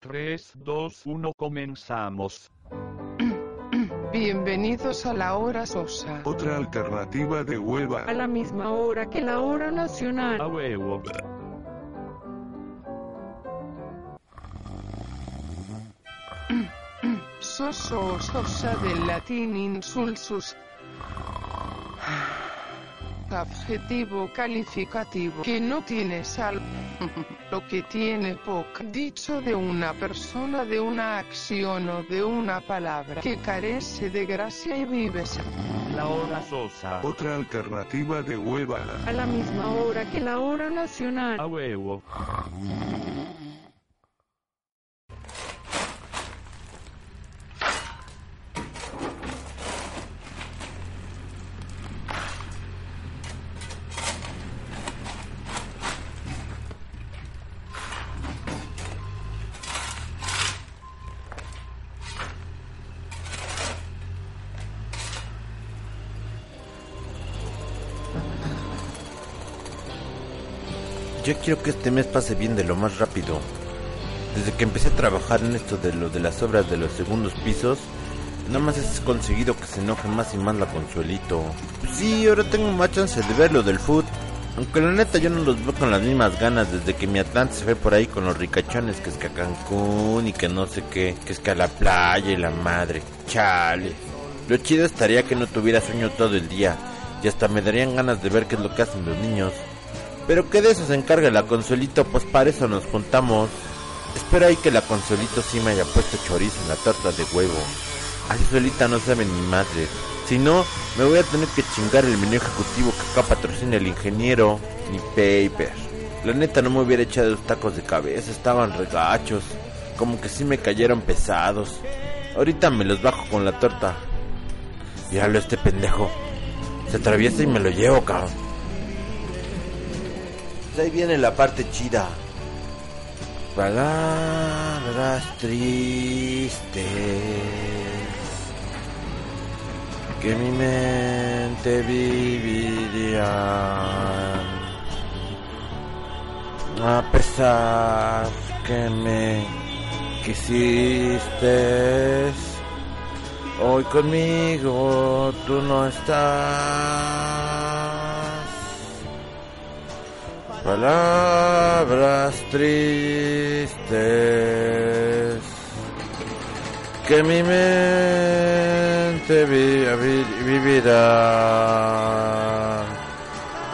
3, 2, 1, comenzamos. Bienvenidos a la hora sosa. Otra alternativa de hueva. a la misma hora que la hora nacional. A huevo. Soso o sosa del latín insulsus. Adjetivo calificativo que no tiene sal. Lo que tiene poca. Dicho de una persona, de una acción o de una palabra que carece de gracia y viveza. La hora sosa. Otra alternativa de hueva. A la misma hora que la hora A nacional. huevo. Yo quiero que este mes pase bien de lo más rápido. Desde que empecé a trabajar en esto de lo de las obras de los segundos pisos, nada más has conseguido que se enoje más y más la Consuelito. Pues sí, ahora tengo más chance de ver lo del food. Aunque la neta yo no los veo con las mismas ganas desde que mi Atlante se ve por ahí con los ricachones que es que a Cancún y que no sé qué, que es que a la playa y la madre. Chale. Lo chido estaría que no tuviera sueño todo el día y hasta me darían ganas de ver qué es lo que hacen los niños. Pero que de eso se encargue la Consuelito, pues para eso nos juntamos. Espero ahí que la Consuelito sí me haya puesto chorizo en la torta de huevo. Así solita no sabe ni madre. Si no, me voy a tener que chingar el menú ejecutivo que acá patrocina el ingeniero, ni paper. La neta no me hubiera echado los tacos de cabeza, estaban regachos. Como que sí me cayeron pesados. Ahorita me los bajo con la torta. Míralo este pendejo. Se atraviesa y me lo llevo, cabrón. Pues ahí viene la parte chida. Palabras tristes que mi mente viviría. A pesar que me quisiste, hoy conmigo tú no estás. Palabras tristes que mi mente vi- vi- vivirá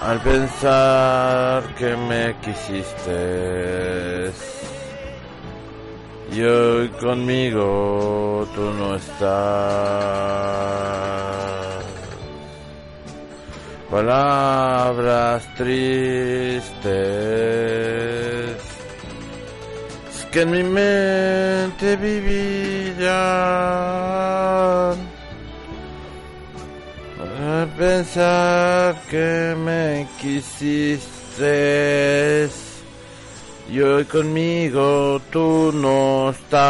al pensar que me quisiste y hoy conmigo tú no estás. Palabras tristes que en mi mente vivirán. A pensar que me quisiste y hoy conmigo tú no estás.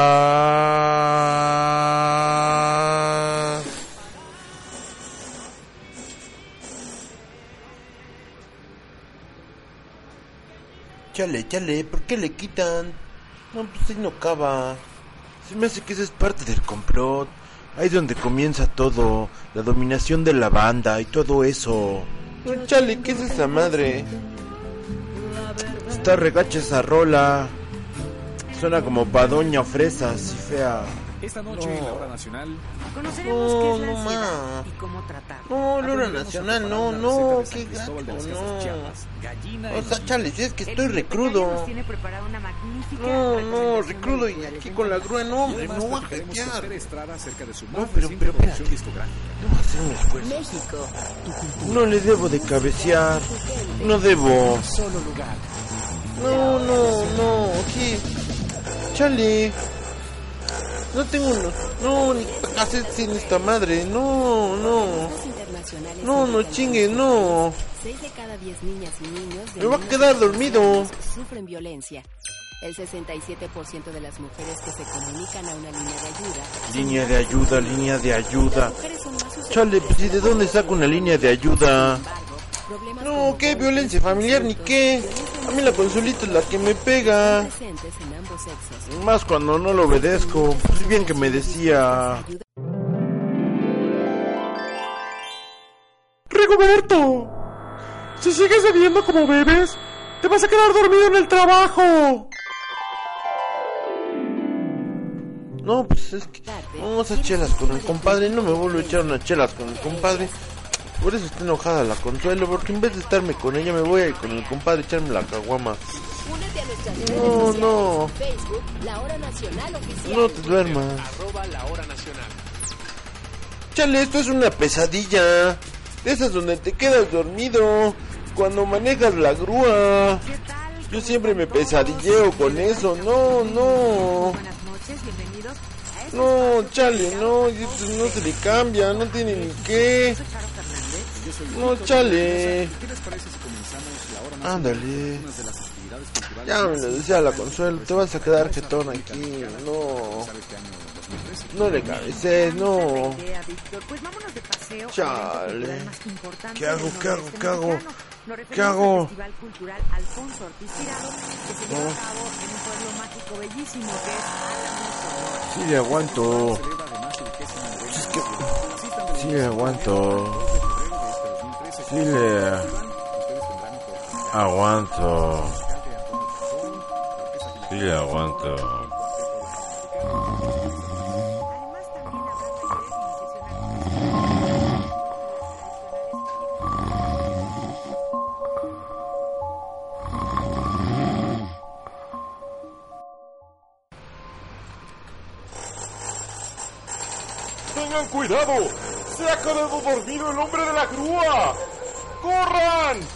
Chale, chale, ¿por qué le quitan? No, pues ahí no acaba. Se me hace que esa es parte del complot. Ahí es donde comienza todo. La dominación de la banda y todo eso. No, chale, ¿qué es esa madre? Está regacha esa rola. Suena como pa' Doña Fresas y fea. Esta noche en la hora nacional Conoceremos No, qué es la no ansiedad ma. y cómo tratar. No, Lora aprenderemos a Nacional, no, no, qué Casas no. Chiapas. Gallina O sea, los chale, si es que estoy recrudo. tiene preparada una magnífica No, no, recrudo y aquí con la grúa, no, hombre, no voy a hackear. No, pero- pero. Debo hacer un esfuerzo. México, No le debo de cabecear. No debo. Solo lugar. No, no, no, aquí. Chale. No tengo uno. No, ni para hacer sin esta madre. No, no. No, no chingue, no. 6 de cada 10 niñas y niños de Me voy a quedar y dormido. sufren violencia. El 67% de las mujeres que se comunican a una línea de ayuda Línea de ayuda, línea de ayuda. Chale, pues ¿y de dónde saco una línea de ayuda? No, ¿qué? ¿Violencia familiar ni qué? A mí la consolita es la que me pega. Más cuando no lo obedezco. Pues bien que me decía... Rigoberto, si sigues bebiendo como bebes, te vas a quedar dormido en el trabajo. No, pues es que vamos a chelas con el compadre. No me vuelvo a echar unas chelas con el compadre. Por eso está enojada la consuelo, porque en vez de estarme con ella me voy a ir con el compadre a echarme la caguama. Únete a nuestras redes No, sociales. no. Facebook, La Hora Nacional Oficial. No te duermas. Arroba la hora nacional. Chale, esto es una pesadilla. De esas donde te quedas dormido cuando manejas la grúa. Yo siempre me pesadilleo con eso. No, no. Buenas noches, bienvenidos a No, chale, no. esto no se le cambia. No tiene ni qué. Soy. No, chale. ¿Qué les parece si comenzamos la hora nacional? Ándale. Algunas de las actividades culturales Ya me lo decía la consuelo. Te vas a quedar jetón aquí. No. ¿Sabe qué año 2013? No le cabecees, no. Pues. Chale. ¿Qué hago, qué hago, qué hago? ¿Qué hago? al Festival Cultural Alfonso Ortiz Tirado, que se lleva a cabo en un pueblo mágico bellísimo que es Álamos, Sonora. Sí le aguanto. Sí le aguanto. Sí le aguanto. Sí le aguanto. ¡Tengan cuidado! ¡Se ha quedado dormido el hombre de la grúa! ¡Corran!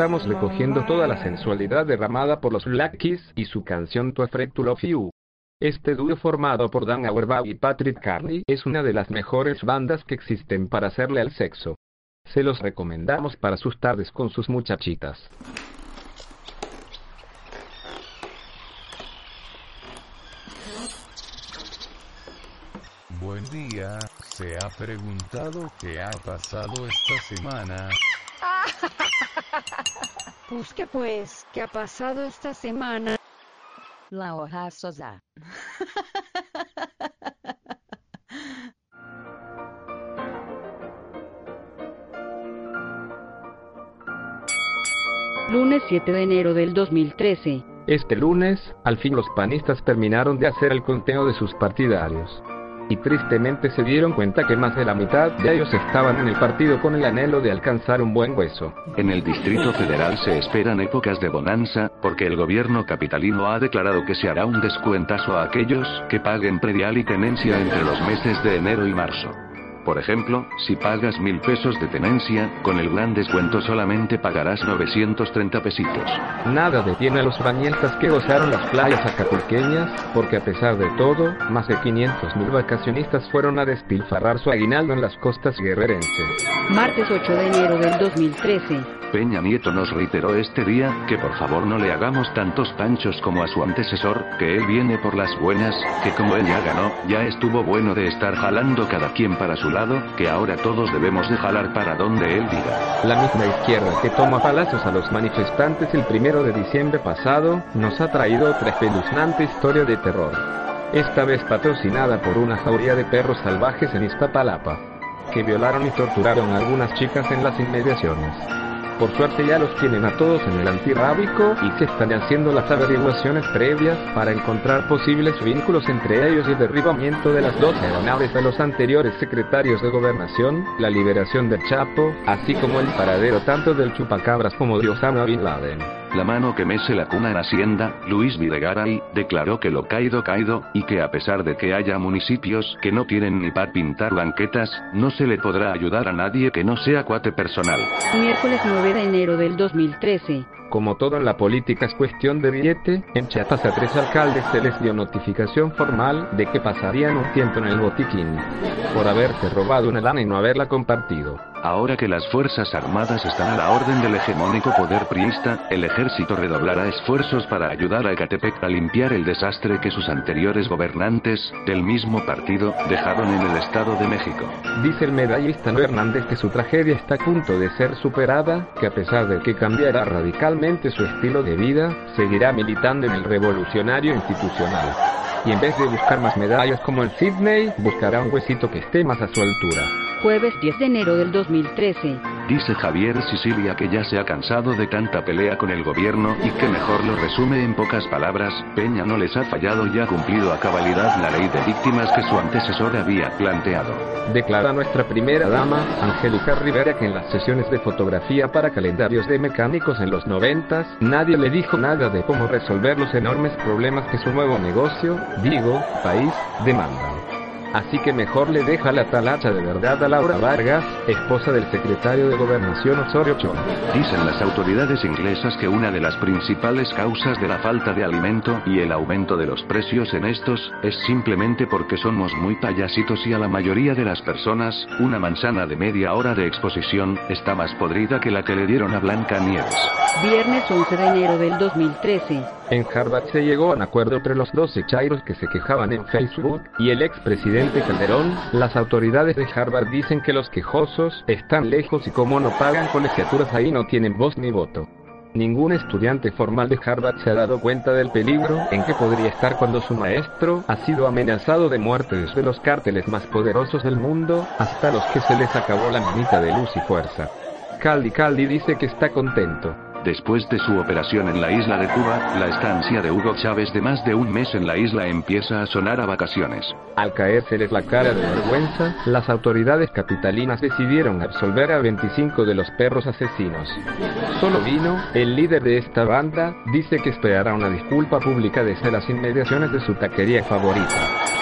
Estamos recogiendo toda la sensualidad derramada por los Black Keys y su canción To Afraid to Love You. Este dúo formado por Dan Auerbach y Patrick Carney es una de las mejores bandas que existen para hacerle al sexo. Se los recomendamos para sus tardes con sus muchachitas. Buen día, ¿se ha preguntado qué ha pasado esta semana? Pues que pues, ¿qué ha pasado esta semana? La hoja sosa. Lunes 7 de enero del 2013. Este lunes, al fin los panistas terminaron de hacer el conteo de sus partidarios. Y tristemente se dieron cuenta que más de la mitad de ellos estaban en el partido con el anhelo de alcanzar un buen hueso. En el Distrito Federal se esperan épocas de bonanza, porque el gobierno capitalino ha declarado que se hará un descuentazo a aquellos que paguen predial y tenencia entre los meses de enero y marzo. Por ejemplo, si pagas mil pesos de tenencia, con el gran descuento solamente pagarás 930 pesitos. Nada detiene a los bañistas que gozaron las playas acapulqueñas, porque a pesar de todo, más de 500.000 vacacionistas fueron a despilfarrar su aguinaldo en las costas guerrerenses. Martes 8 de enero del 2013. Peña Nieto nos reiteró este día que por favor no le hagamos tantos panchos como a su antecesor, que él viene por las buenas, que como él ya ganó, ya estuvo bueno de estar jalando cada quien para su lado, que ahora todos debemos de jalar para donde él diga. La misma izquierda que toma palazos a los manifestantes el primero de diciembre pasado, nos ha traído otra espeluznante historia de terror. Esta vez patrocinada por una jauría de perros salvajes en Iztapalapa, que violaron y torturaron a algunas chicas en las inmediaciones. Por suerte ya los tienen a todos en el antirrábico y se están haciendo las averiguaciones previas para encontrar posibles vínculos entre ellos y el derribamiento de las dos aeronaves de los anteriores secretarios de gobernación, la liberación del Chapo, así como el paradero tanto del chupacabras como de Osama Bin Laden. La mano que mece la cuna en Hacienda, Luis Videgaray, declaró que lo caído caído, y que a pesar de que haya municipios que no tienen ni para pintar banquetas, no se le podrá ayudar a nadie que no sea cuate personal. Miércoles 9 de enero del 2013. Como todo en la política es cuestión de billete, en Chiapas a tres alcaldes se les dio notificación formal de que pasarían un tiempo en el botiquín, por haberse robado una lana y no haberla compartido. Ahora que las Fuerzas Armadas están a la orden del hegemónico poder priista, el ejército redoblará esfuerzos para ayudar a Ecatepec a limpiar el desastre que sus anteriores gobernantes, del mismo partido, dejaron en el Estado de México. Dice el medallista Noé Hernández que su tragedia está a punto de ser superada, que a pesar de que cambiará radicalmente su estilo de vida, seguirá militando en el revolucionario institucional. Y en vez de buscar más medallas como el Sydney, buscará un huesito que esté más a su altura. Jueves 10 de enero del 2013. Dice Javier Sicilia que ya se ha cansado de tanta pelea con el gobierno y que mejor lo resume en pocas palabras, Peña no les ha fallado y ha cumplido a cabalidad la ley de víctimas que su antecesor había planteado. Declara nuestra primera dama, Angélica Rivera, que en las sesiones de fotografía para calendarios de mecánicos en los noventas, nadie le dijo nada de cómo resolver los enormes problemas que su nuevo negocio, digo, país, demandan. Así que mejor le deja la talacha de verdad a Laura Vargas, esposa del secretario de Gobernación Osorio Chong. Dicen las autoridades inglesas que una de las principales causas de la falta de alimento y el aumento de los precios en estos, es simplemente porque somos muy payasitos y a la mayoría de las personas, una manzana de media hora de exposición, está más podrida que la que le dieron a Blanca Nieves. Viernes 11 de enero del 2013. En Harvard se llegó a un acuerdo entre los 12 chairos que se quejaban en Facebook y el expresidente Calderón. Las autoridades de Harvard dicen que los quejosos están lejos y como no pagan colegiaturas ahí no tienen voz ni voto. Ningún estudiante formal de Harvard se ha dado cuenta del peligro en que podría estar cuando su maestro ha sido amenazado de muerte desde los cárteles más poderosos del mundo hasta los que se les acabó la manita de luz y fuerza. Caldi Caldi dice que está contento. Después de su operación en la isla de Cuba, la estancia de Hugo Chávez de más de un mes en la isla empieza a sonar a vacaciones. Al caérseles la cara de vergüenza, las autoridades capitalinas decidieron absolver a 25 de los perros asesinos. Solo vino, el líder de esta banda, dice que esperará una disculpa pública desde las inmediaciones de su taquería favorita.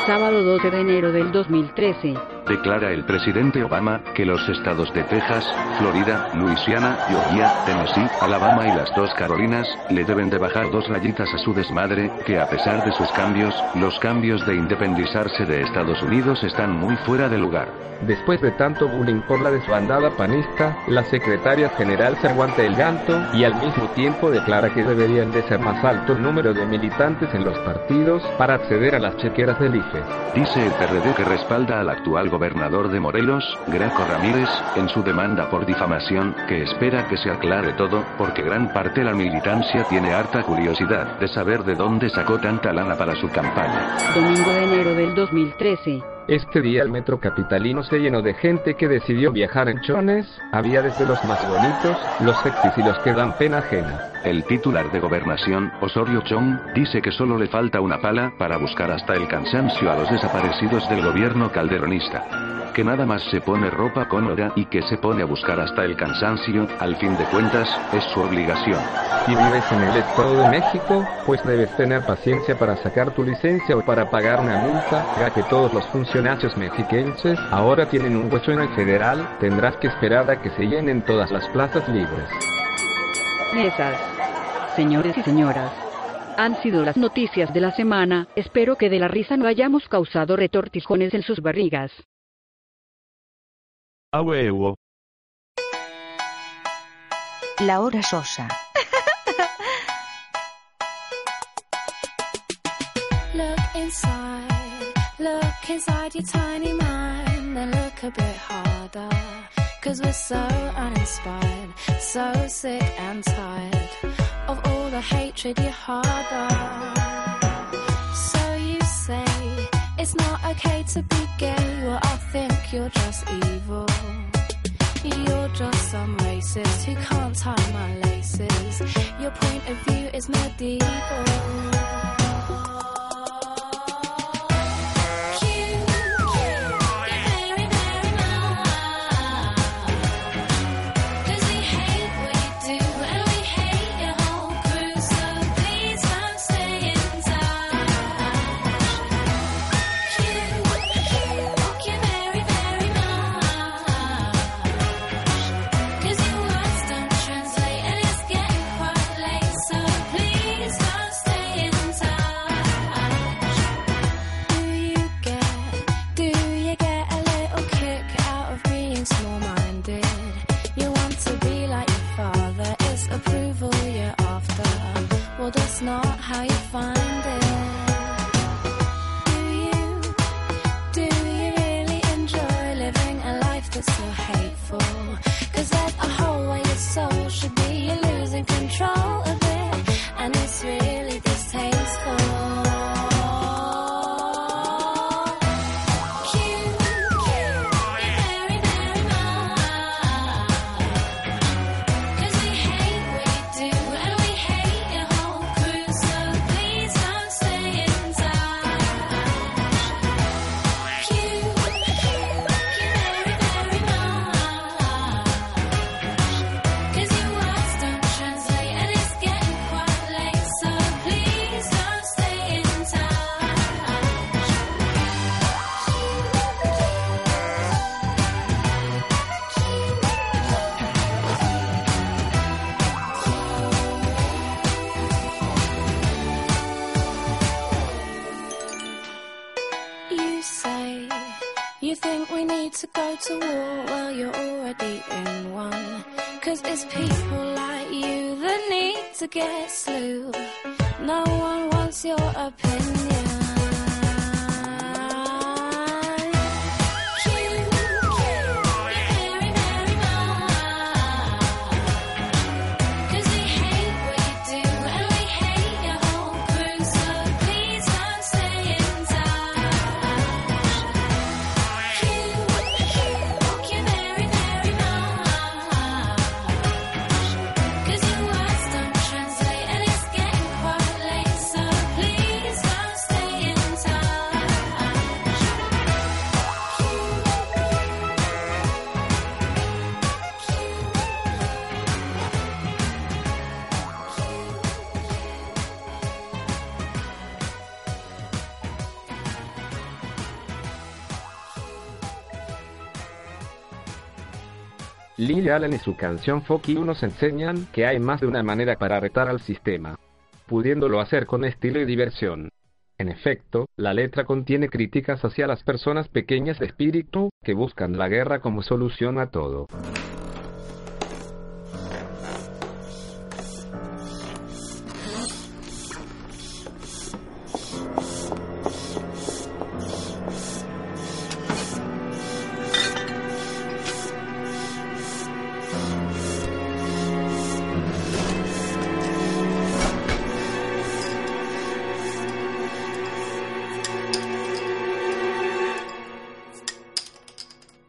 Sábado 12 de enero del 2013. Declara el presidente Obama que los estados de Texas, Florida, Luisiana, Georgia, Tennessee, Alabama y las dos Carolinas, le deben de bajar dos rayitas a su desmadre, que a pesar de sus cambios, los cambios de independizarse de Estados Unidos están muy fuera de lugar. Después de tanto bullying por la desbandada panista, la secretaria general se aguanta el llanto y al mismo tiempo declara que deberían de ser más alto el número de militantes en los partidos para acceder a las chequeras del IFE. Dice el PRD que respalda al actual gobernador de Morelos, Graco Ramírez, en su demanda por difamación, que espera que se aclare todo, porque gran parte de la militancia tiene harta curiosidad de saber de dónde sacó tanta lana para su campaña. Domingo de enero del 2013. Este día el metro capitalino se llenó de gente que decidió viajar en chones, había desde los más bonitos, los sexys y los que dan pena ajena. El titular de gobernación, Osorio Chong, dice que solo le falta una pala para buscar hasta el cansancio a los desaparecidos del gobierno calderonista. Que nada más se pone ropa cómoda y que se pone a buscar hasta el cansancio, al fin de cuentas, es su obligación. Si vives en el Estado de México, pues debes tener paciencia para sacar tu licencia o para pagar una multa, ya que todos los funcionarios mexiquenses ahora tienen un hueso en el federal, tendrás que esperar a que se llenen todas las plazas libres. Esas, señores y señoras, han sido las noticias de la semana. Espero que de la risa no hayamos causado retortijones en sus barrigas. A huevo. La hora sosa. Look inside, look inside your tiny mind, then look a bit harder. Cause we're so uninspired, so sick and tired of all the hatred you harbor. So you say it's not okay to be gay, well, I think you're just evil. You're just some racist who can't tie my laces. Your point of view is medieval. Lily Allen y su canción Fuck You nos enseñan que hay más de una manera para retar al sistema, pudiéndolo hacer con estilo y diversión. En efecto, la letra contiene críticas hacia las personas pequeñas de espíritu, que buscan la guerra como solución a todo.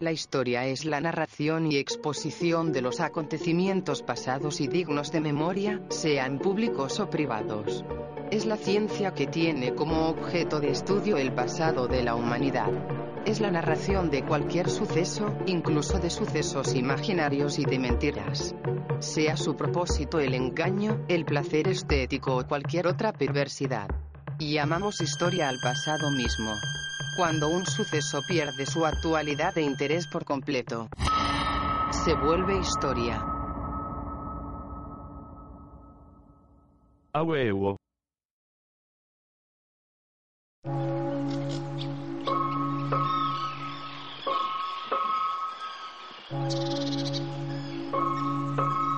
La historia es la narración y exposición de los acontecimientos pasados y dignos de memoria, sean públicos o privados. Es la ciencia que tiene como objeto de estudio el pasado de la humanidad. Es la narración de cualquier suceso, incluso de sucesos imaginarios y de mentiras. Sea su propósito el engaño, el placer estético o cualquier otra perversidad. Llamamos historia al pasado mismo. Cuando un suceso pierde su actualidad e interés por completo, se vuelve historia. A huevo.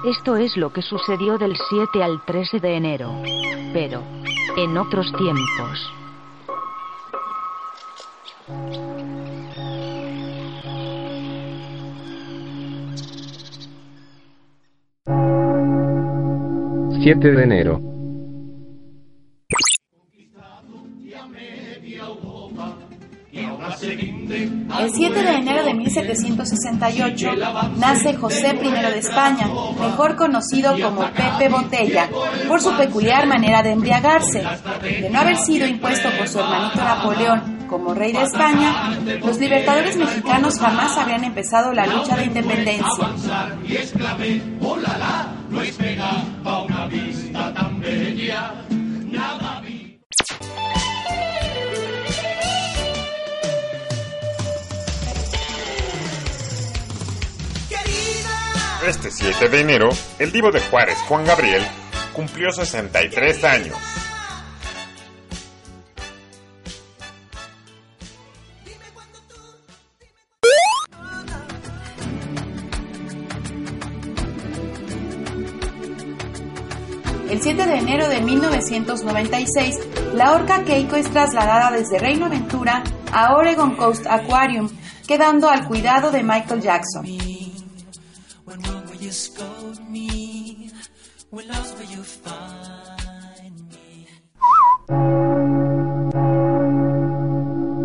Esto es lo que sucedió del 7 al 13 de enero, pero en otros tiempos. Siete de enero. El 7 de enero de 1768 nace José I de España, mejor conocido como Pepe Botella, por su peculiar manera de embriagarse. De no haber sido impuesto por su hermanito Napoleón como rey de España, los libertadores mexicanos jamás habrían empezado la lucha de independencia. Y exclamé, ¡Hola, No esperaba una vista tan bella, nada vi. Este 7 de enero, el divo de Juárez, Juan Gabriel, cumplió 63 años. Enero de 1996, la orca Keiko es trasladada desde Reino Aventura a Oregon Coast Aquarium, quedando al cuidado de Michael Jackson.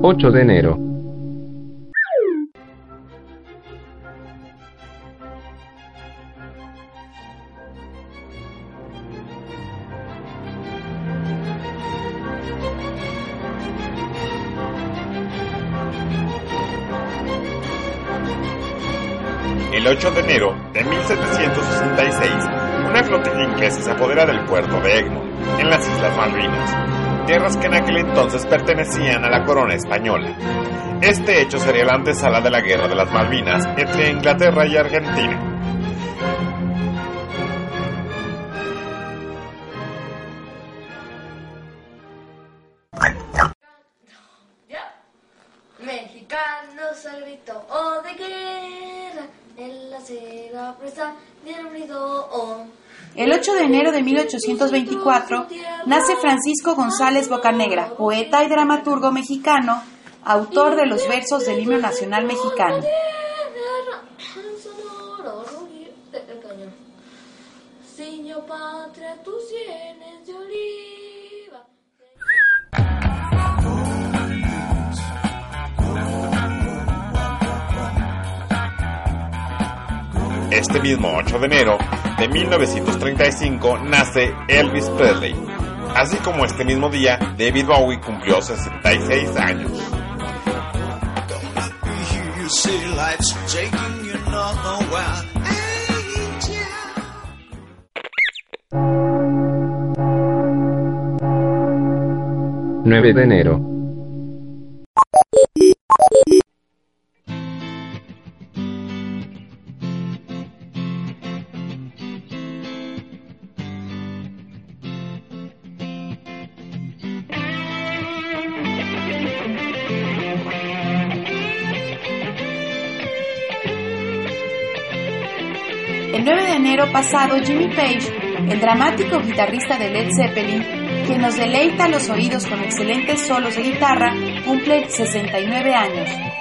Ocho de enero. El 8 de enero de 1766, una flotilla inglesa se apodera del puerto de Egmont, en las Islas Malvinas, tierras que en aquel entonces pertenecían a la corona española. Este hecho sería la antesala de la Guerra de las Malvinas entre Inglaterra y Argentina. Presa. El 8 de enero de 1824 nace Francisco González Bocanegra, poeta y dramaturgo mexicano, autor de los versos del himno nacional mexicano. Patria, tus sienes de Este mismo 8 de enero de 1935 nace Elvis Presley. Así como este mismo día, David Bowie cumplió 66 años. You say life's taking you nowhere. Nueve de enero. 9 de enero pasado, Jimmy Page, el dramático guitarrista de Led Zeppelin, que nos deleita los oídos con excelentes solos de guitarra, cumple 69 años.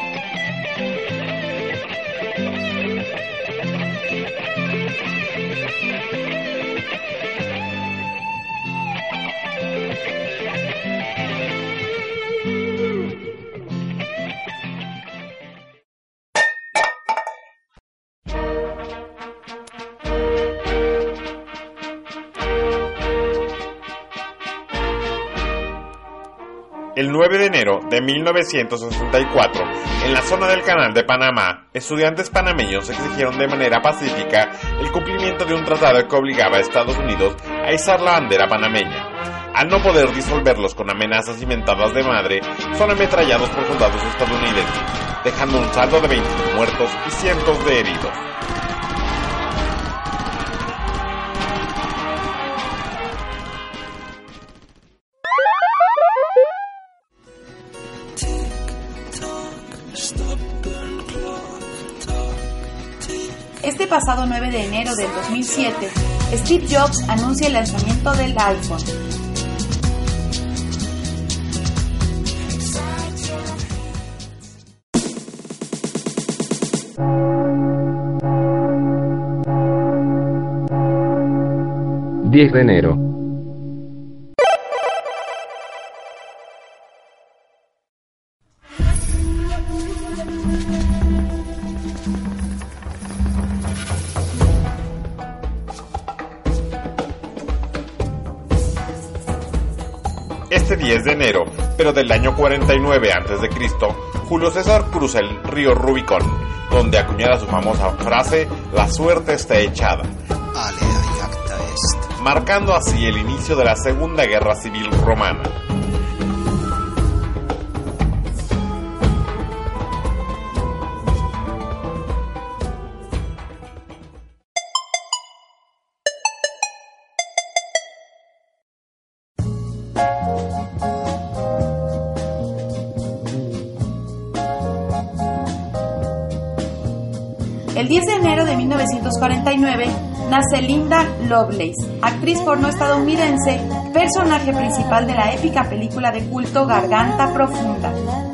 El 9 de enero de 1964, en la zona del Canal de Panamá, estudiantes panameños exigieron de manera pacífica el cumplimiento de un tratado que obligaba a Estados Unidos a izar la bandera panameña. Al no poder disolverlos con amenazas y mentadas de madre, son ametrallados por soldados estadounidenses, dejando un saldo de 20 muertos y cientos de heridos. Pasado 9 de enero del 2007, Steve Jobs anuncia el lanzamiento del iPhone. ...10 de enero... año 49 a.C., Julio César cruza el río Rubicón, donde acuñara su famosa frase, la suerte está echada, marcando así el inicio de la Segunda Guerra Civil Romana. 1949 nace Linda Lovelace, actriz porno estadounidense, personaje principal de la épica película de culto Garganta Profunda.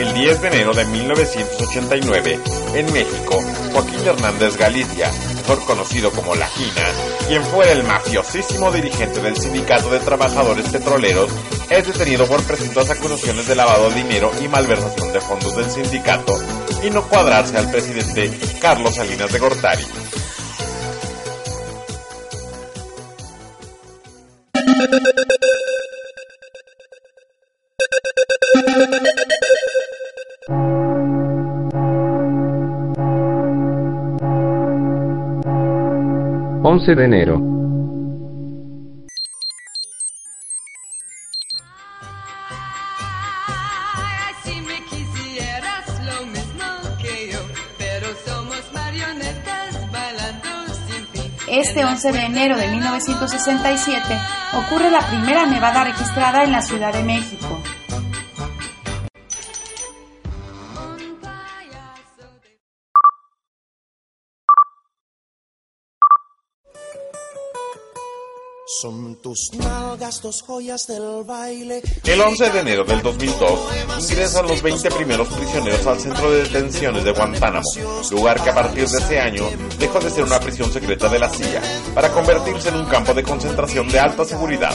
El 10 de enero de 1989, en México, Joaquín Hernández Galicia, mejor conocido como La Gina, quien fuera el mafiosísimo dirigente del Sindicato de Trabajadores Petroleros, es detenido por presuntas acusaciones de lavado de dinero y malversación de fondos del sindicato y no cuadrarse al presidente Carlos Salinas de Gortari. 11 de enero. Este 11 de enero de 1967 ocurre la primera nevada registrada en la Ciudad de México. Tus joyas del baile. El 11 de enero del 2002 ingresan los 20 primeros prisioneros al centro de detenciones de Guantánamo, lugar que a partir de ese año dejó de ser una prisión secreta de la CIA para convertirse en un campo de concentración de alta seguridad.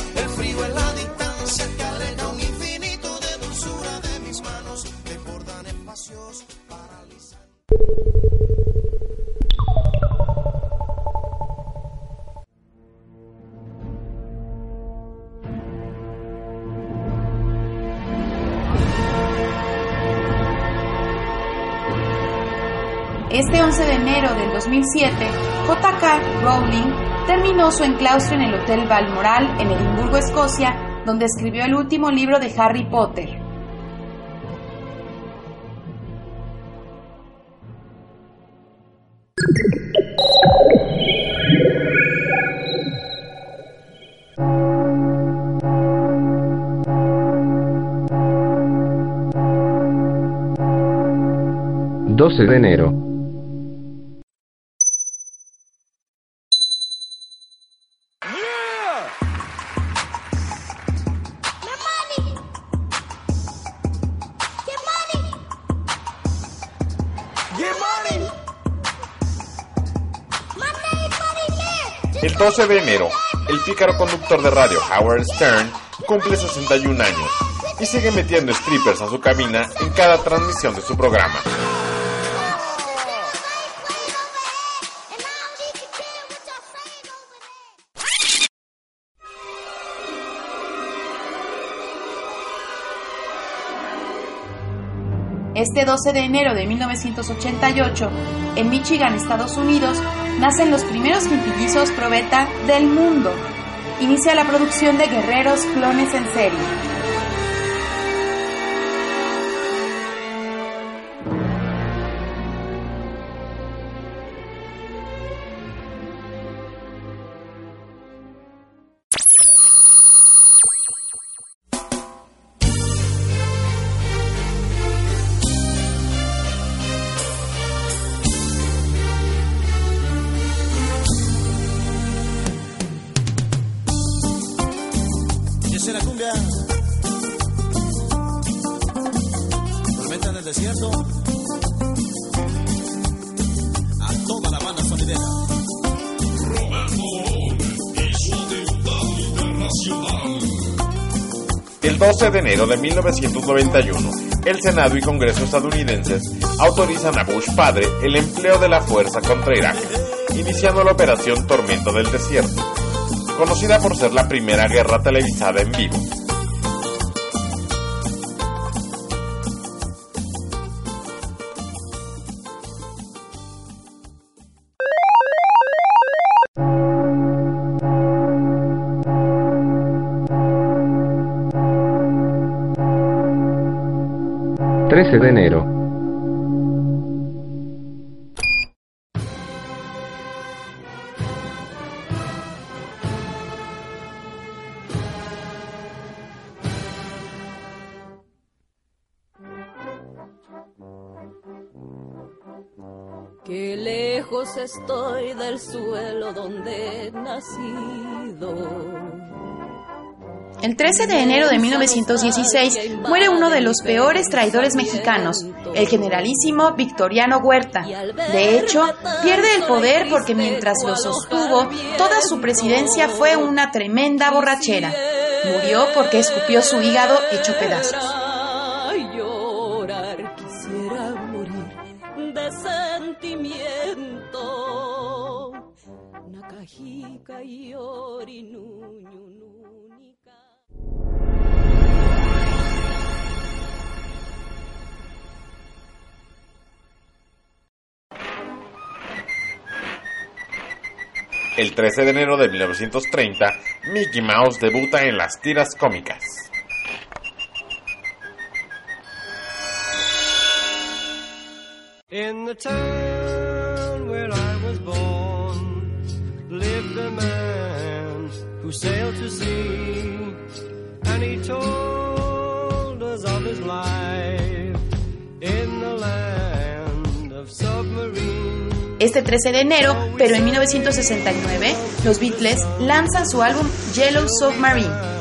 J.K. Rowling terminó su enclaustreo en el Hotel Balmoral en Edimburgo, Escocia, donde escribió el último libro de Harry Potter. de enero. 12 de enero, el pícaro conductor de radio Howard Stern cumple 61 años y sigue metiendo strippers a su cabina en cada transmisión de su programa. Este 12 de enero de 1988, en Michigan, Estados Unidos, nacen los primeros quintillizos probeta del mundo. Inicia la producción de guerreros clones en serie. 12 de enero de 1991, el Senado y Congreso estadounidenses autorizan a Bush padre el empleo de la fuerza contra Irak, iniciando la operación Tormento del Desierto, conocida por ser la primera guerra televisada en vivo. Estoy del suelo donde he nacido. El 13 de enero de 1916 muere uno de los peores traidores mexicanos, el generalísimo Victoriano Huerta. De hecho, pierde el poder porque mientras lo sostuvo, toda su presidencia fue una tremenda borrachera. Murió porque escupió su hígado hecho pedazos. El 13 de enero de 1930, Mickey Mouse debuta en las tiras cómicas. In the town where I who sailed to sea, and he told us of his life in the land of submarines. Este 13 de enero, pero en 1969, los Beatles lanzan su álbum Yellow Submarine.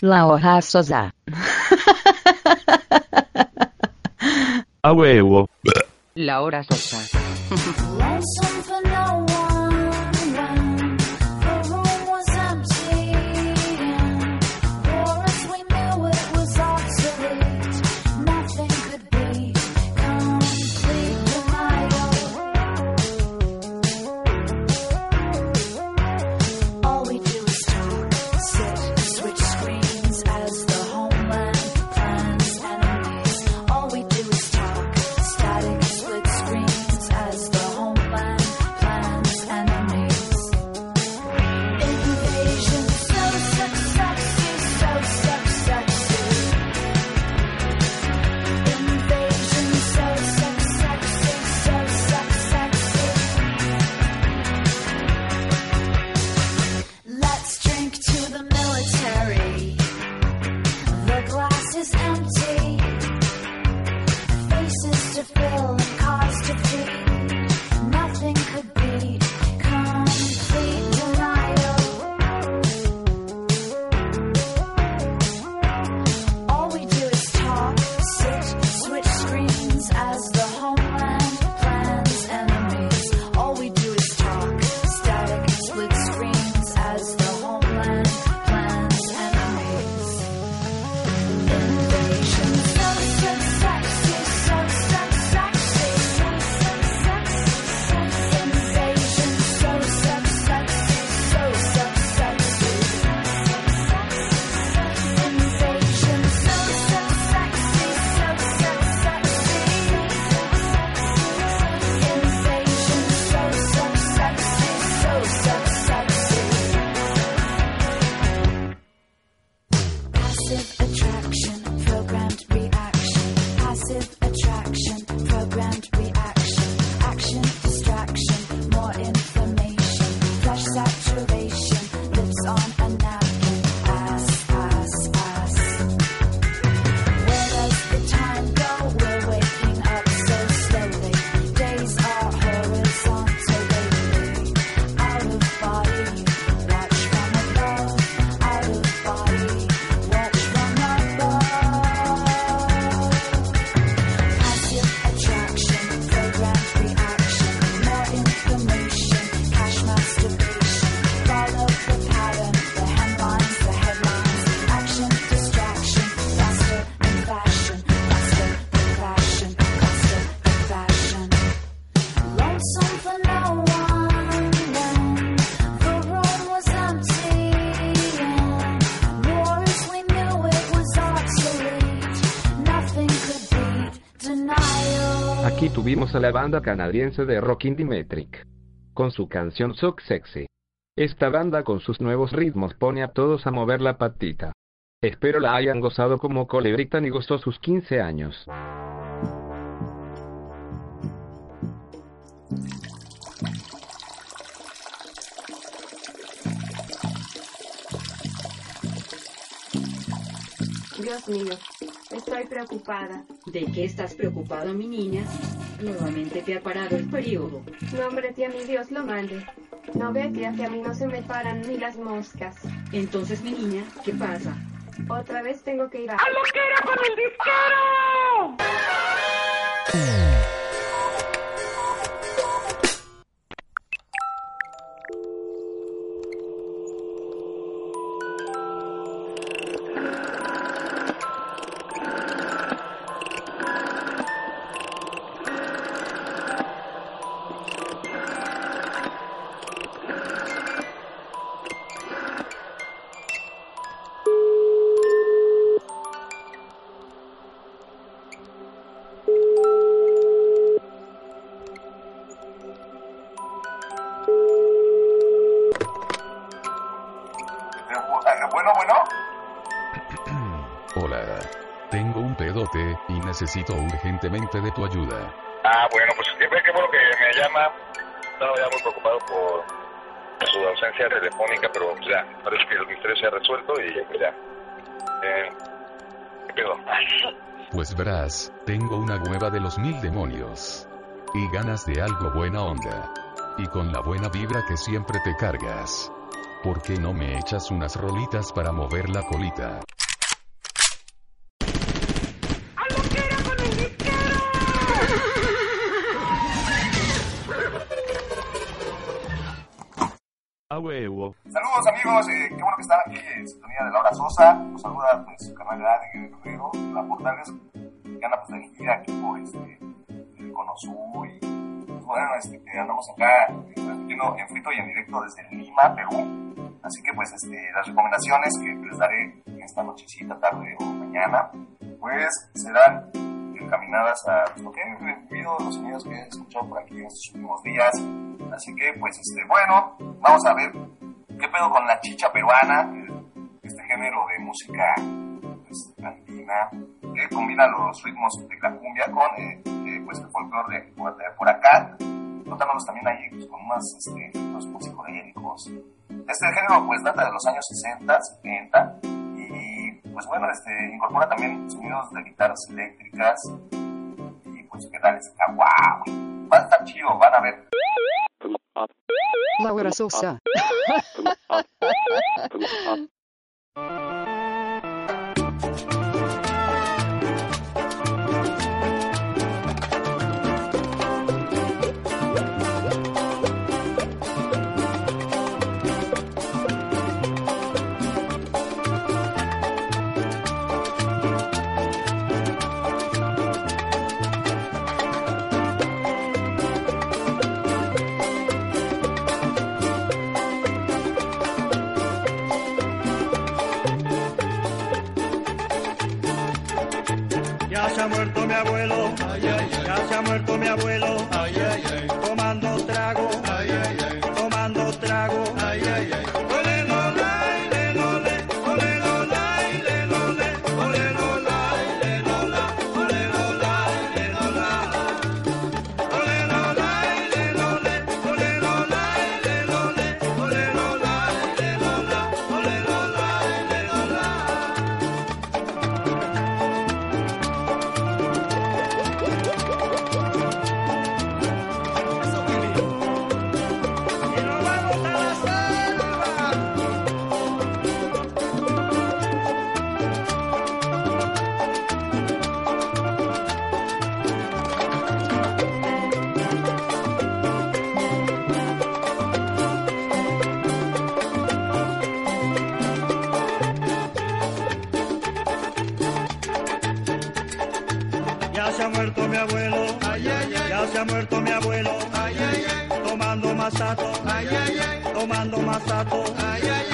La hoja sosa. A huevo. La hora sosa. tuvimos a la banda canadiense de rock Metric. Con su canción Sock Sexy. Esta banda con sus nuevos ritmos pone a todos a mover la patita. Espero la hayan gozado como Colebritan y gozó sus 15 años. Dios mío, estoy preocupada. ¿De qué estás preocupado, mi niña? Nuevamente te ha parado el periodo. No, hombre, tía, mi Dios lo mande. No ve, tía, que a mí no se me paran ni las moscas. Entonces, mi niña, ¿qué pasa? Otra vez tengo que ir a... ¡A lo que era con el disquero! Necesito urgentemente de tu ayuda. Ah, bueno, pues qué, bueno que me llama. Estaba ya muy preocupado por su ausencia telefónica, pero pues ya, parece que el misterio se ha resuelto y pues ya. Eh, ¿Qué pedo? Pues verás, tengo una hueva de los mil demonios. Y ganas de algo buena onda. Y con la buena vibra que siempre te cargas. ¿Por qué no me echas unas rolitas para mover la colita? Amigos, eh, qué bueno que están aquí en sintonía de Laura Sosa. Nos saluda pues su canal de Guerrero, la Portales, que anda pues de gira aquí por este, el y pues, bueno, este, andamos acá eh, transmitiendo en frito y en directo desde Lima, Perú. Así que pues este, las recomendaciones que les daré esta nochecita, tarde o mañana, pues serán encaminadas a pues, lo que han vivido, los sonidos que he escuchado por aquí en estos últimos días. Así que pues este, bueno, vamos a ver qué pedo con la chicha peruana, este género de música pues, andina que combina los ritmos de la cumbia con eh, eh, pues el folclore de de por acá, notándolos también ahí pues, con unos este, efectos pues, psicodélicos. Este género pues data de los años 60, 70 y pues bueno, este, incorpora también sonidos de guitarras eléctricas y pues pedales de caguá. Va a estar chido, van a ver. Laura Sosa. Mi abuelo, tomando masato. Ole,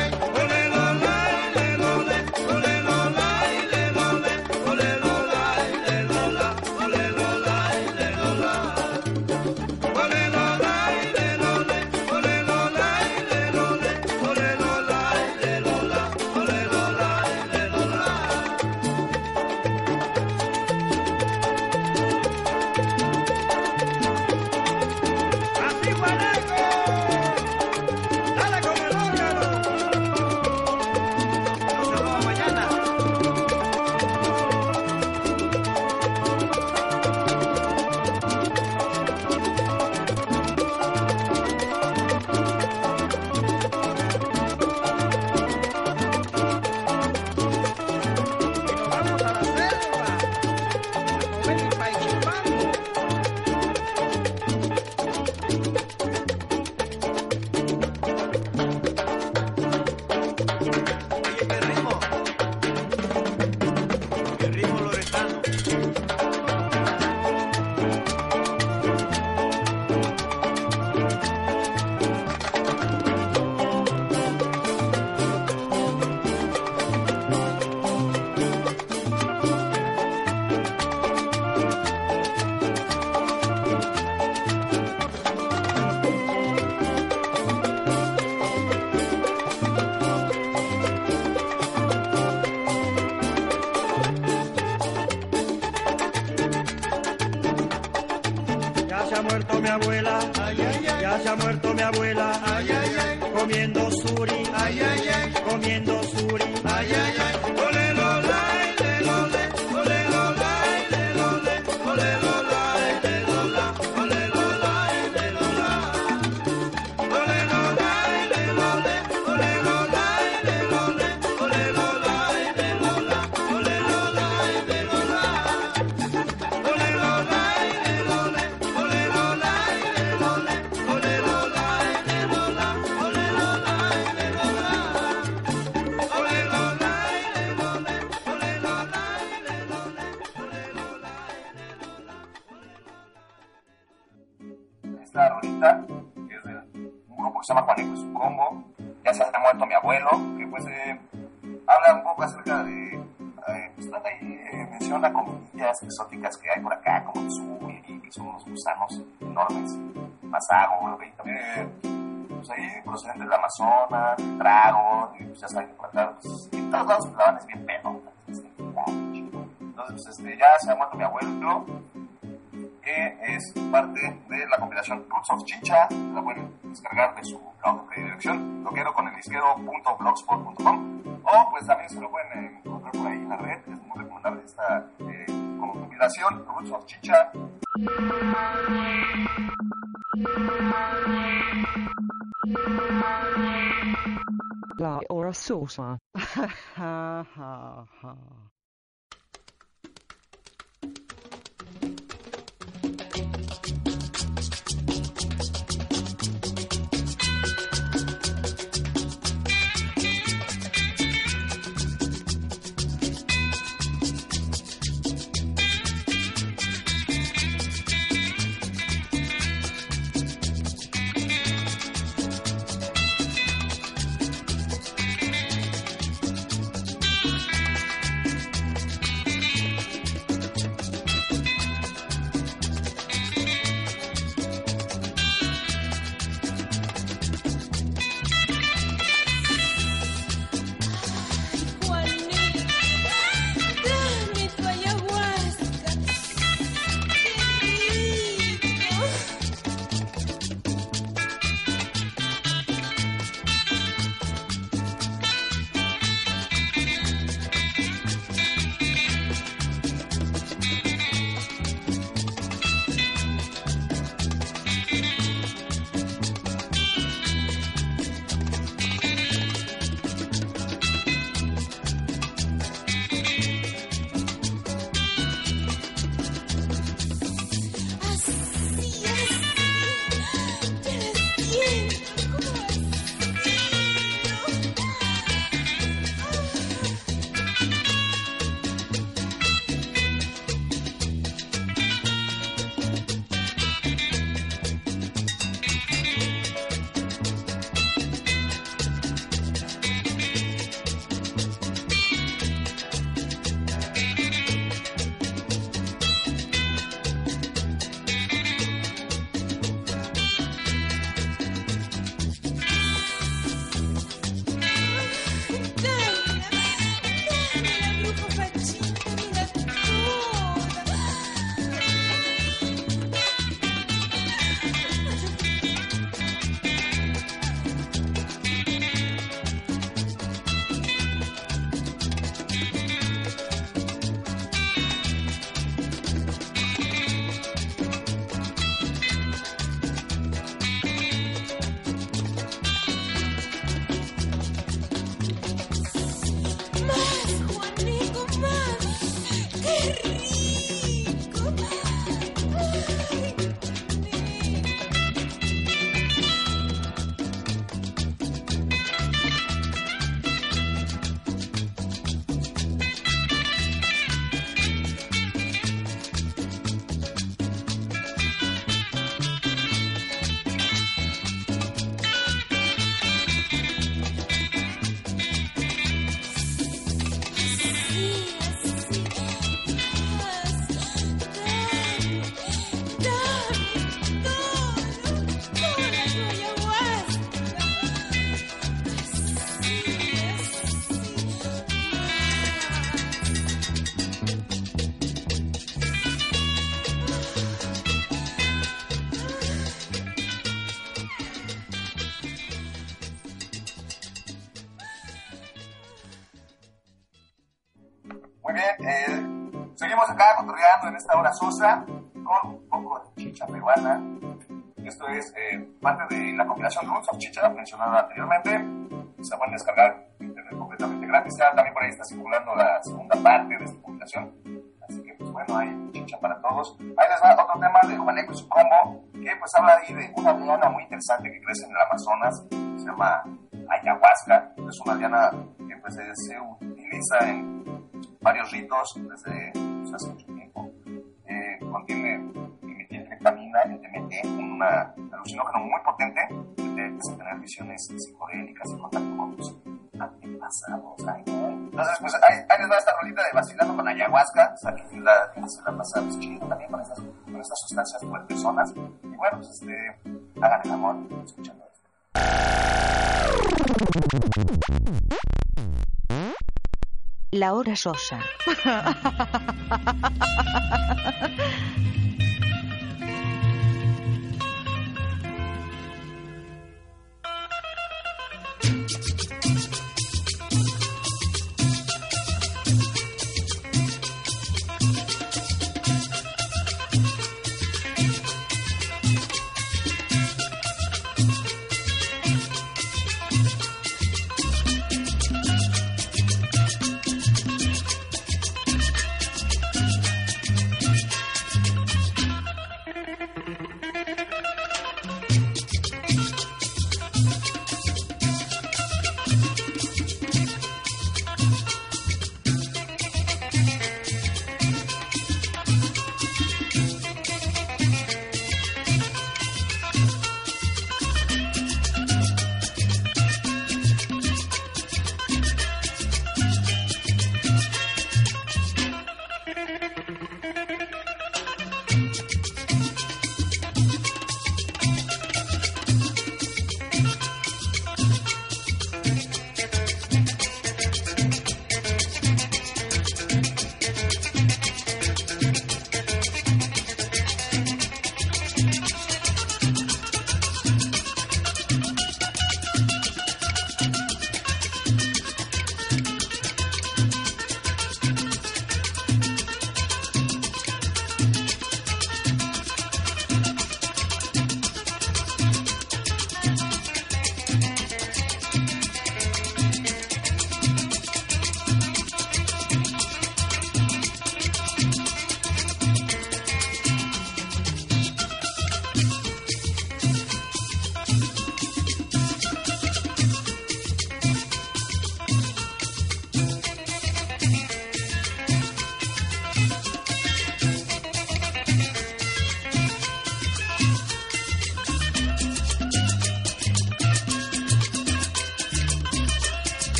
se ha muerto mi abuela, comiendo suri, comiendo exóticas que hay por acá, como el suri, que son unos gusanos enormes, masago, y también, pues ahí procedente del Amazonas, el trago, y pues ya saben que por acá, pues, en todos lados la van es bien pedo, entonces, pues, este, ya se ha muerto mi abuelo, que es parte de la compilación Roots of Chicha. La pueden descargar de su blog de dirección, lo quiero con el disquero.blogspot.com o pues también se lo pueden encontrar por ahí en la red. Es muy recomendable esta eh, como compilación Roots of Chicha. La hora sosa. es eh, parte de la compilación Roots of Chicha mencionada anteriormente. Se pueden descargar internet completamente gratis. Ya también por ahí está circulando la segunda parte de esta compilación. Así que, pues bueno, hay chicha para todos. Ahí les va otro tema de Juaneco y su combo, que pues habla ahí de una liana muy interesante que crece en el Amazonas. Se llama ayahuasca. Es una liana que pues se utiliza en varios ritos desde pues, hace mucho tiempo. Eh, contiene dimetiltriptamina, el DMT, un alucinógeno muy potente que te hace tener visiones psicodélicas y contacto con tus antepasados. Entonces, pues ahí, ahí les va esta rolita de vacilando con ayahuasca. O sea, que la gente se la pasa pues, chido también con estas, con estas sustancias fuertesonas. Y bueno, pues este, hagan el amor escuchando esto. La hora sosa.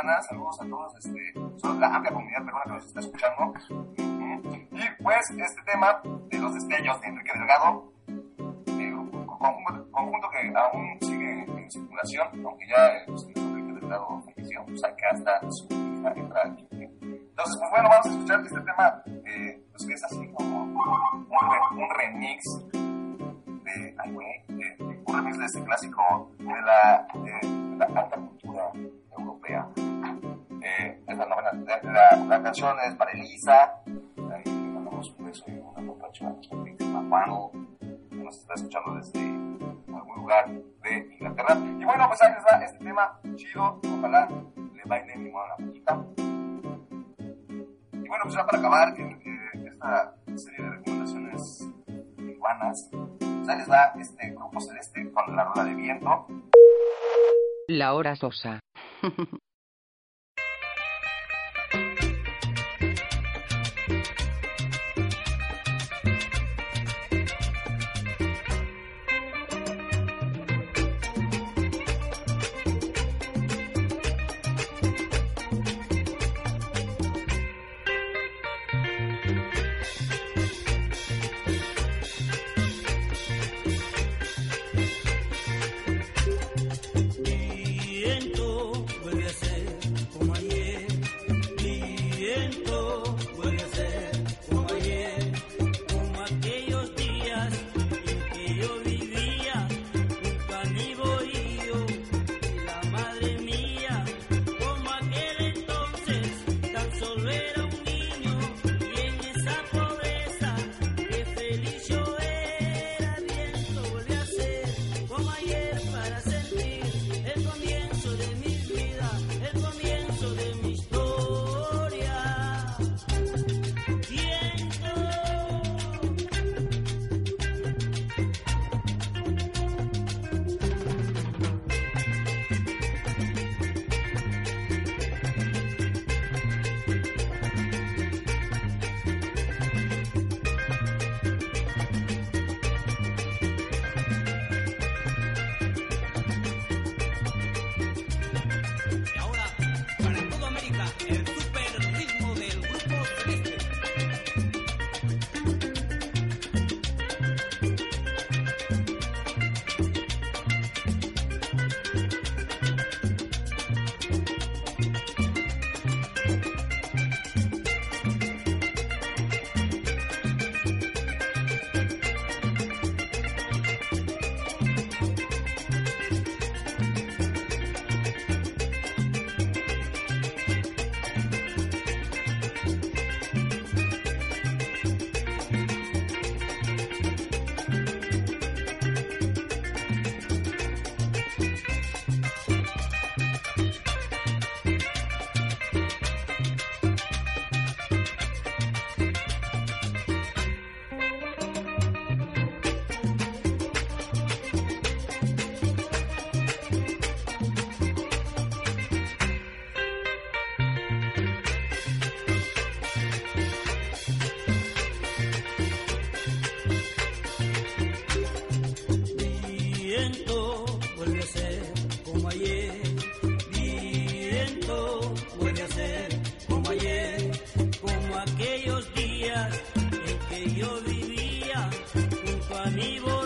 Saludos a todos, este, son la amplia comunidad peruana que nos está escuchando. Y pues, este tema de los destellos de Enrique Delgado, eh, un conjunto, que aún sigue en circulación, aunque ya señor Enrique Delgado falleció, pues acá está su hija entra aquí. Entonces, pues bueno, vamos a escuchar este tema, eh, pues que es así como un, un remix de, ay, de un remix de este clásico de la, de, de la alta cultura europea. Eh, la novena, la, la, la canción es para Elisa, ahí le mandamos un beso y una apapacho a nuestra víctima Juan, que nos está escuchando desde algún lugar de Inglaterra. Y bueno, pues ahí les va este tema chido, ojalá le bailen limón a la poquita. Y bueno, pues ya para acabar esta serie de recomendaciones peruanas, pues ahí les va este grupo celeste con la rola de viento. La hora sosa. Viento vuelve a ser como ayer. Viento vuelve a ser como ayer. Como aquellos días en que yo vivía junto a mi bohío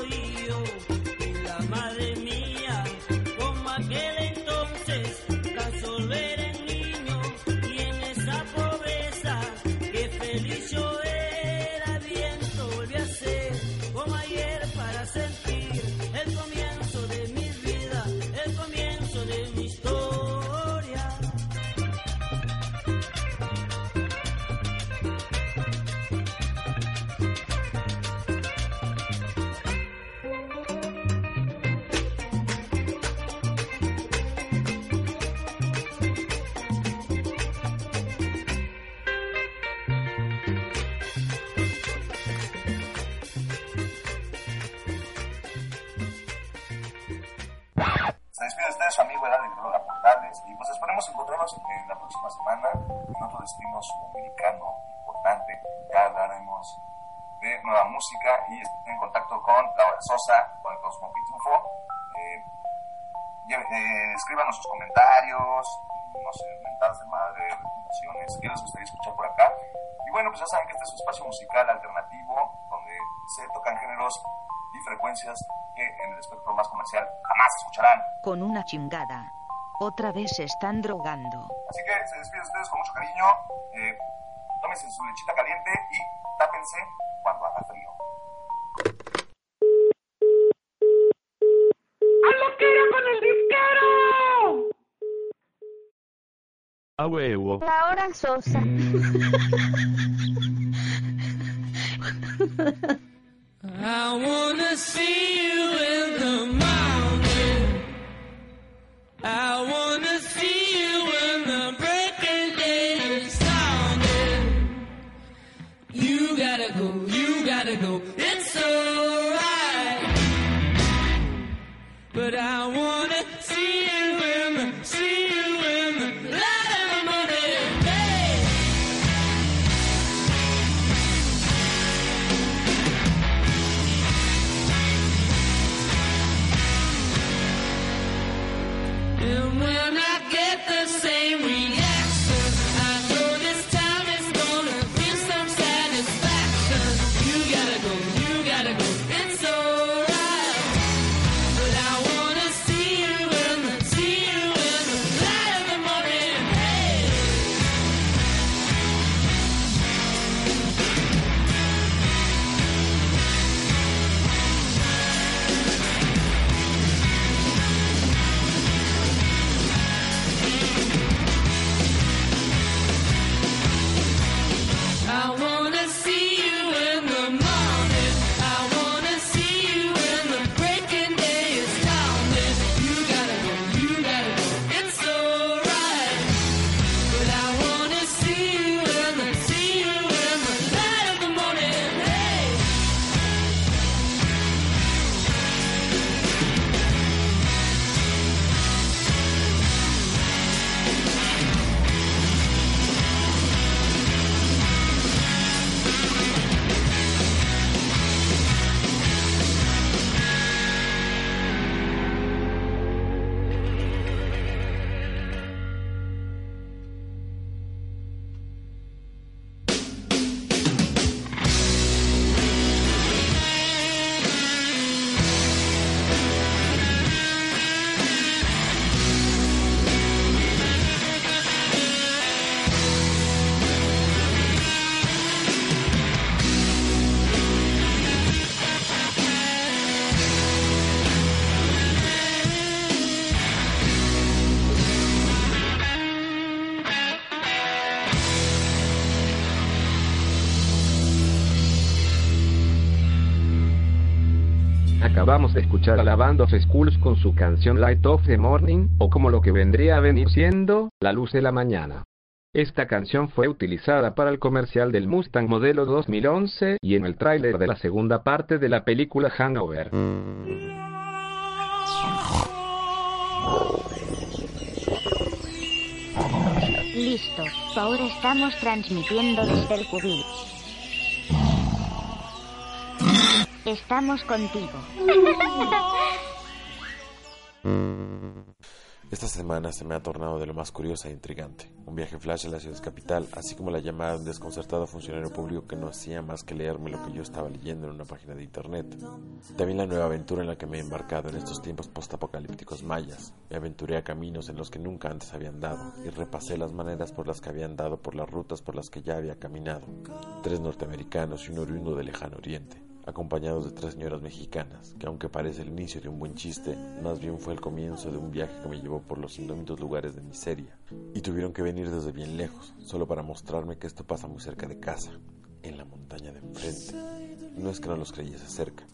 próxima semana en otro destino sudamericano importante. Ya hablaremos de nueva música y estoy en contacto con Laura Sosa, con el Cosmo Pitufo. Eh, eh, escríbanos sus comentarios, no sé, mentadas de madre, recomendaciones, qué les gustaría escuchar por acá. Y bueno, pues ya saben que este es un espacio musical alternativo donde se tocan géneros y frecuencias que en el espectro más comercial jamás escucharán. Con una chingada. Otra vez se están drogando. Así que se despide de ustedes con mucho cariño. Eh, tómense su lechita caliente y tápense cuando haga frío. ¡Hazlo que era con el disquero! A huevo. La hora sosa. I wanna see you in the. I wanna Acabamos de escuchar a la band of Schools con su canción Light of the Morning, o como lo que vendría a venir siendo, La Luz de la Mañana. Esta canción fue utilizada para el comercial del Mustang modelo 2011 y en el tráiler de la segunda parte de la película Hangover. Listo, ahora estamos transmitiendo desde el cubil. Estamos contigo. Esta semana se me ha tornado de lo más curiosa e intrigante. Un viaje flash a la ciudad capital, así como la llamada de un desconcertado funcionario público que no hacía más que leerme lo que yo estaba leyendo en una página de internet. También la nueva aventura en la que me he embarcado en estos tiempos postapocalípticos mayas. Me aventuré a caminos en los que nunca antes había andado y repasé las maneras por las que había andado por las rutas por las que ya había caminado. Tres norteamericanos y un oriundo del lejano oriente acompañados de tres señoras mexicanas, que aunque parece el inicio de un buen chiste, más bien fue el comienzo de un viaje que me llevó por los indómitos lugares de miseria, y tuvieron que venir desde bien lejos, solo para mostrarme que esto pasa muy cerca de casa, en la montaña de enfrente. No es que no los creyese cerca,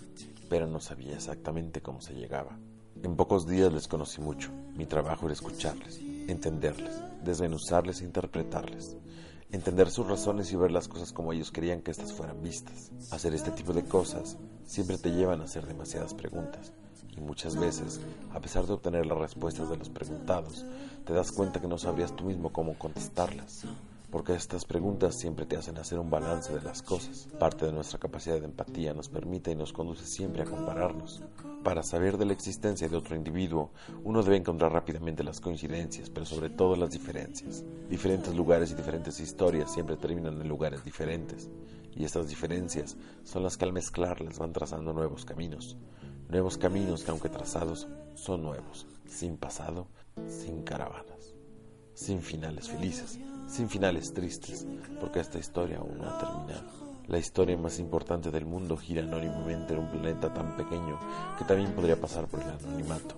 pero no sabía exactamente cómo se llegaba. En pocos días les conocí mucho. Mi trabajo era escucharles, entenderles, desmenuzarles e interpretarles entender sus razones y ver las cosas como ellos querían que éstas fueran vistas. Hacer este tipo de cosas siempre te llevan a hacer demasiadas preguntas y muchas veces, a pesar de obtener las respuestas de los preguntados, te das cuenta que no sabrías tú mismo cómo contestarlas. Porque estas preguntas siempre te hacen hacer un balance de las cosas. Parte de nuestra capacidad de empatía nos permite y nos conduce siempre a compararnos. Para saber de la existencia de otro individuo, uno debe encontrar rápidamente las coincidencias, pero sobre todo las diferencias. Diferentes lugares y diferentes historias siempre terminan en lugares diferentes. Y estas diferencias son las que al mezclarlas van trazando nuevos caminos. Nuevos caminos que aunque trazados son nuevos, sin pasado, sin caravanas, sin finales felices, sin finales tristes, porque esta historia aún no ha terminado. La historia más importante del mundo gira anónimamente en un planeta tan pequeño que también podría pasar por el anonimato.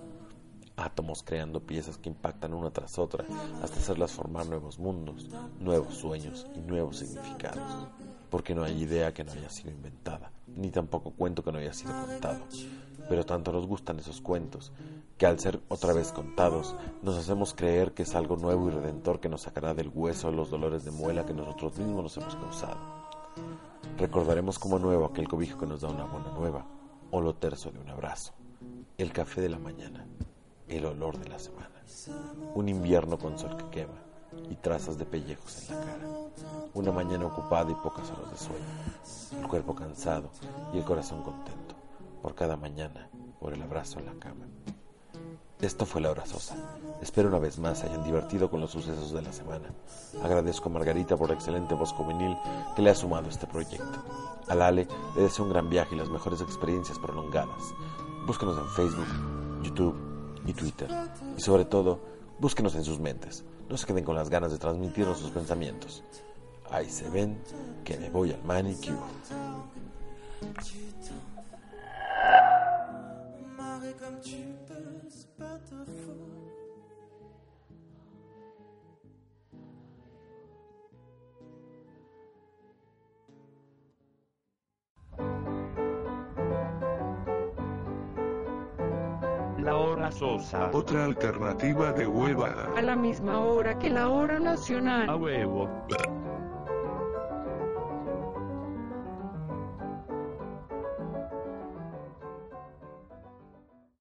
Átomos creando piezas que impactan una tras otra hasta hacerlas formar nuevos mundos, nuevos sueños y nuevos significados. Porque no hay idea que no haya sido inventada, ni tampoco cuento que no haya sido contado. Pero tanto nos gustan esos cuentos que al ser otra vez contados nos hacemos creer que es algo nuevo y redentor que nos sacará del hueso los dolores de muela que nosotros mismos nos hemos causado. Recordaremos como nuevo aquel cobijo que nos da una buena nueva, o lo terzo de un abrazo, el café de la mañana, el olor de la semana, un invierno con sol que quema y trazas de pellejos en la cara, una mañana ocupada y pocas horas de sueño, el cuerpo cansado y el corazón contento, por cada mañana, por el abrazo en la cama. Esto fue La Hora Sosa. Espero una vez más hayan divertido con los sucesos de la semana. Agradezco a Margarita por la excelente voz juvenil que le ha sumado a este proyecto. A Lale le deseo un gran viaje y las mejores experiencias prolongadas. Búsquenos en Facebook, YouTube y Twitter. Y sobre todo, búsquenos en sus mentes. No se queden con las ganas de transmitirnos sus pensamientos. Ahí se ven que me voy al manicure. La hora sosa. Otra alternativa de huevada. A la misma hora que la hora nacional. A huevo.